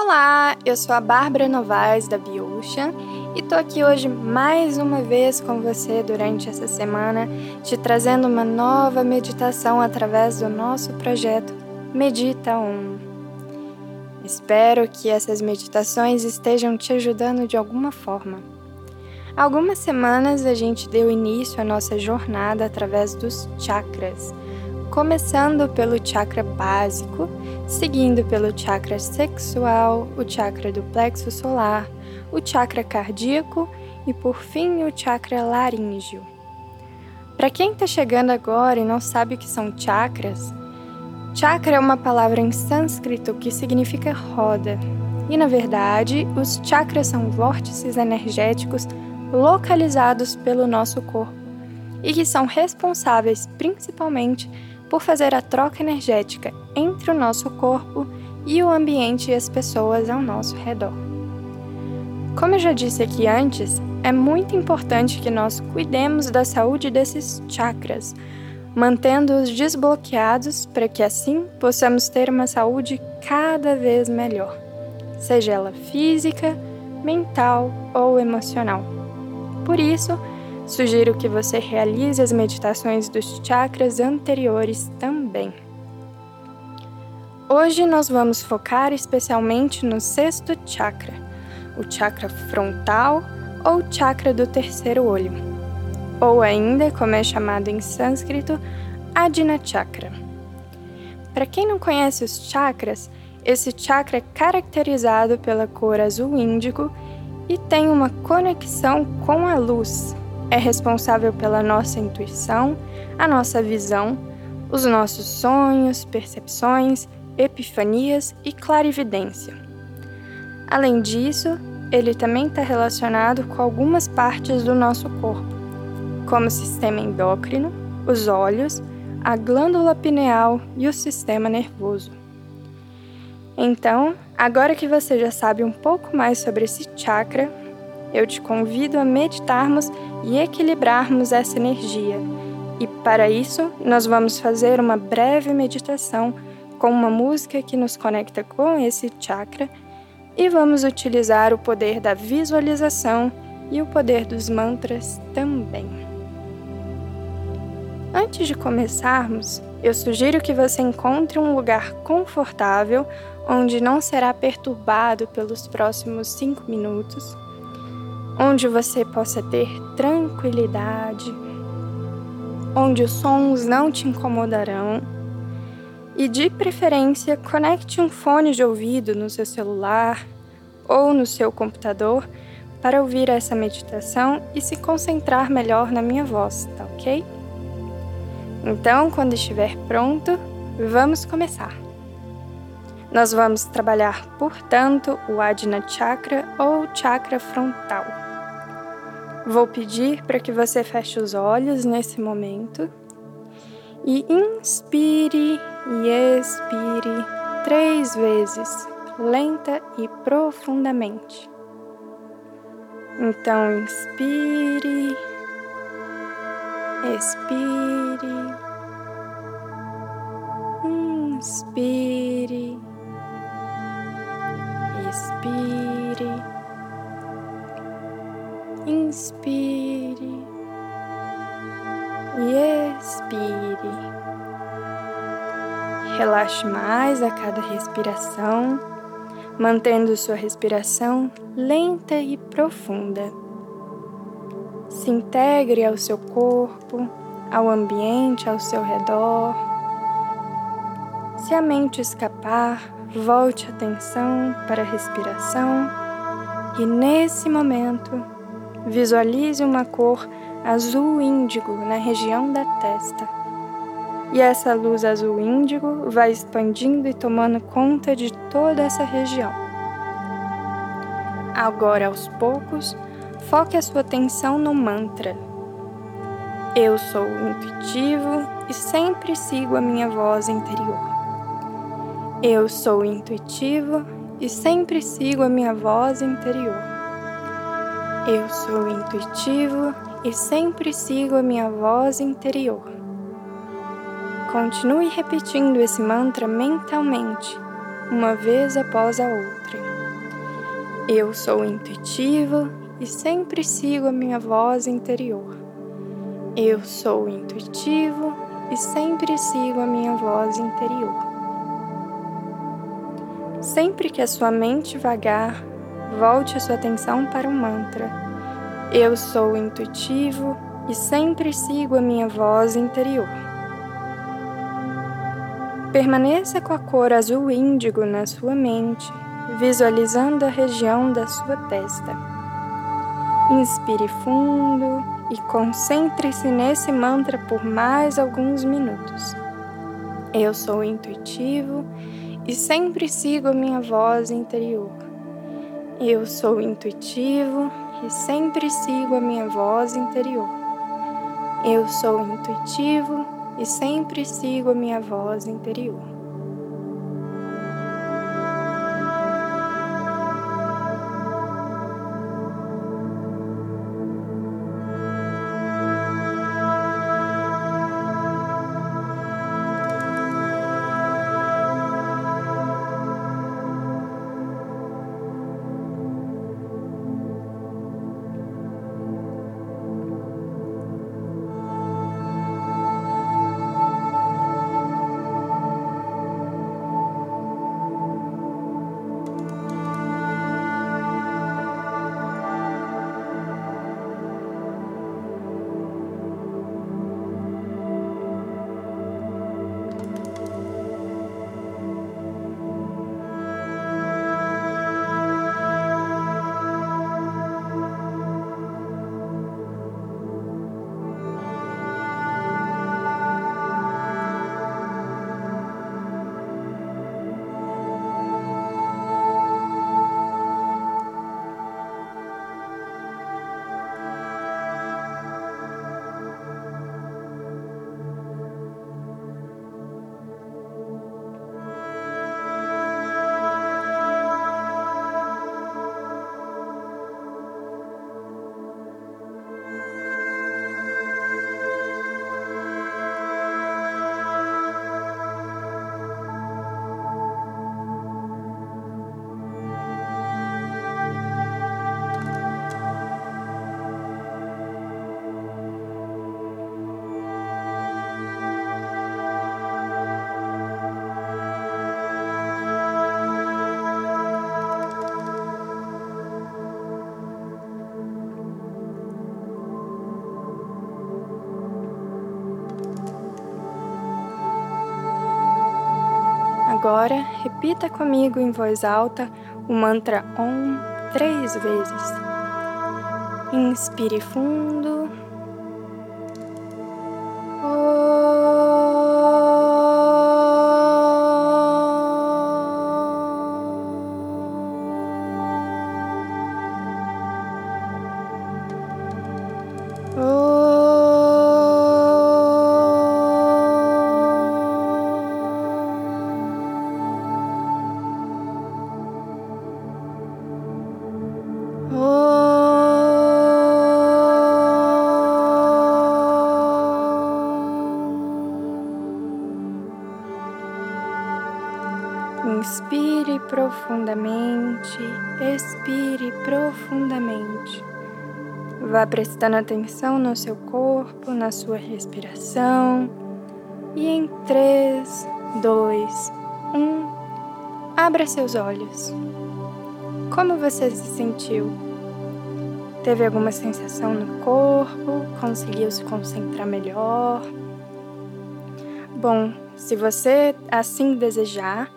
Olá, eu sou a Bárbara Novaes da Biocean e tô aqui hoje mais uma vez com você durante essa semana, te trazendo uma nova meditação através do nosso projeto Medita Um. Espero que essas meditações estejam te ajudando de alguma forma. Há algumas semanas a gente deu início à nossa jornada através dos chakras começando pelo chakra básico, seguindo pelo chakra sexual, o chakra do plexo solar, o chakra cardíaco e por fim o chakra laríngeo. Para quem está chegando agora e não sabe o que são chakras, chakra é uma palavra em sânscrito que significa roda. E na verdade, os chakras são vórtices energéticos localizados pelo nosso corpo e que são responsáveis principalmente por fazer a troca energética entre o nosso corpo e o ambiente e as pessoas ao nosso redor. Como eu já disse aqui antes, é muito importante que nós cuidemos da saúde desses chakras, mantendo-os desbloqueados para que assim possamos ter uma saúde cada vez melhor, seja ela física, mental ou emocional. Por isso, Sugiro que você realize as meditações dos chakras anteriores também. Hoje nós vamos focar especialmente no sexto chakra, o chakra frontal ou chakra do terceiro olho, ou ainda, como é chamado em sânscrito, Adina Chakra. Para quem não conhece os chakras, esse chakra é caracterizado pela cor azul índigo e tem uma conexão com a luz, é responsável pela nossa intuição, a nossa visão, os nossos sonhos, percepções, epifanias e clarividência. Além disso, ele também está relacionado com algumas partes do nosso corpo, como o sistema endócrino, os olhos, a glândula pineal e o sistema nervoso. Então, agora que você já sabe um pouco mais sobre esse chakra, eu te convido a meditarmos e equilibrarmos essa energia. E para isso, nós vamos fazer uma breve meditação com uma música que nos conecta com esse chakra e vamos utilizar o poder da visualização e o poder dos mantras também. Antes de começarmos, eu sugiro que você encontre um lugar confortável onde não será perturbado pelos próximos cinco minutos onde você possa ter tranquilidade, onde os sons não te incomodarão. E de preferência, conecte um fone de ouvido no seu celular ou no seu computador para ouvir essa meditação e se concentrar melhor na minha voz, tá ok? Então, quando estiver pronto, vamos começar. Nós vamos trabalhar, portanto, o Adina Chakra ou chakra frontal. Vou pedir para que você feche os olhos nesse momento e inspire e expire três vezes, lenta e profundamente. Então, inspire, expire, inspire, inspire e expire. Relaxe mais a cada respiração, mantendo sua respiração lenta e profunda. Se integre ao seu corpo, ao ambiente ao seu redor. Se a mente escapar, volte a atenção para a respiração e nesse momento Visualize uma cor azul índigo na região da testa. E essa luz azul índigo vai expandindo e tomando conta de toda essa região. Agora, aos poucos, foque a sua atenção no mantra. Eu sou intuitivo e sempre sigo a minha voz interior. Eu sou intuitivo e sempre sigo a minha voz interior. Eu sou intuitivo e sempre sigo a minha voz interior. Continue repetindo esse mantra mentalmente uma vez após a outra. Eu sou intuitivo e sempre sigo a minha voz interior. Eu sou intuitivo e sempre sigo a minha voz interior. Sempre que a sua mente vagar, volte a sua atenção para o mantra. Eu sou intuitivo e sempre sigo a minha voz interior. Permaneça com a cor azul índigo na sua mente, visualizando a região da sua testa. Inspire fundo e concentre-se nesse mantra por mais alguns minutos. Eu sou intuitivo e sempre sigo a minha voz interior. Eu sou intuitivo e sempre sigo a minha voz interior. Eu sou intuitivo e sempre sigo a minha voz interior. Agora, repita comigo em voz alta o mantra Om três vezes. Inspire fundo. Inspire profundamente, expire profundamente. Vá prestando atenção no seu corpo, na sua respiração. E em 3, 2, 1, abra seus olhos. Como você se sentiu? Teve alguma sensação no corpo? Conseguiu se concentrar melhor? Bom, se você assim desejar,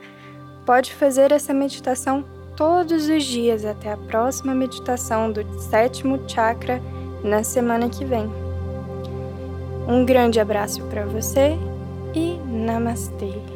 pode fazer essa meditação todos os dias até a próxima meditação do sétimo chakra na semana que vem. Um grande abraço para você e namastê.